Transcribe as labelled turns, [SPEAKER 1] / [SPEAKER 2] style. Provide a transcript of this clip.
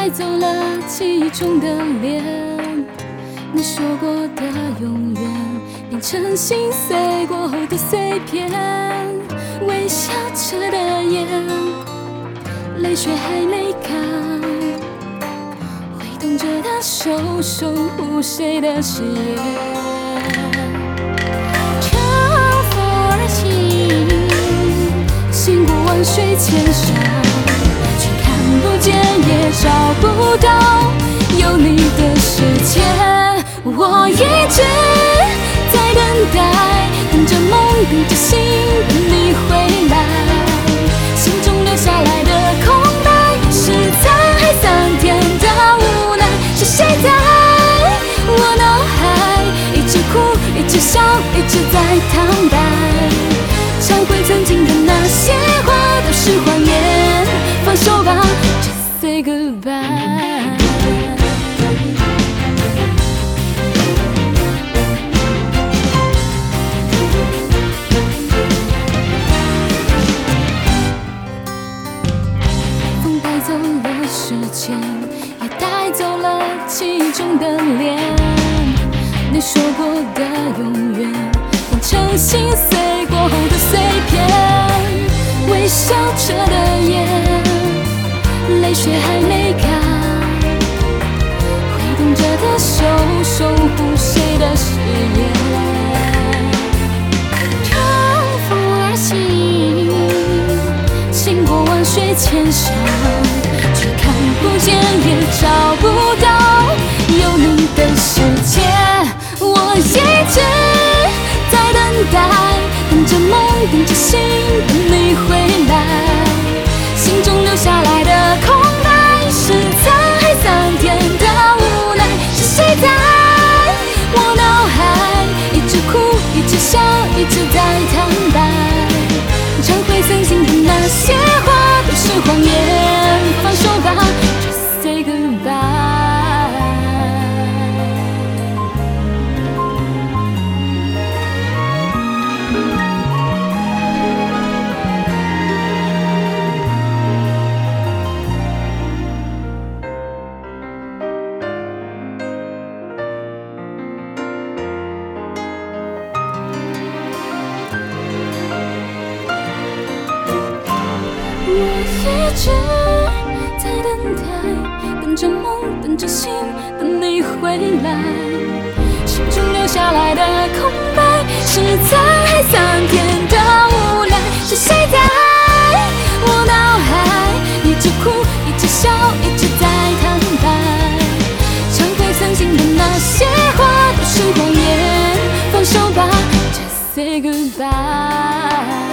[SPEAKER 1] 带走了记忆中的脸，你说过的永远变成心碎过后的碎片，微笑着的眼，泪水还没干，挥动着的手守护谁的誓言，乘风而行，行过万水千山。却看不见坦白，忏悔曾经的那些话，都是谎言。放手吧，Just say goodbye。风带走了时间，也带走了记忆中的脸。你说过的永远，成心碎过后的碎片，微笑着的眼。泪水还没干，挥动着的手守护谁的誓言？乘风而行，行过万水千山，着梦，等着心，一直在等待，等着梦，等着心，等你回来。心中留下来的空白，是沧海桑田的无奈。是谁在我脑海，一直哭，一直笑，一直在坦白。忏悔曾经的那些话，都是谎言。放手吧，Just say goodbye。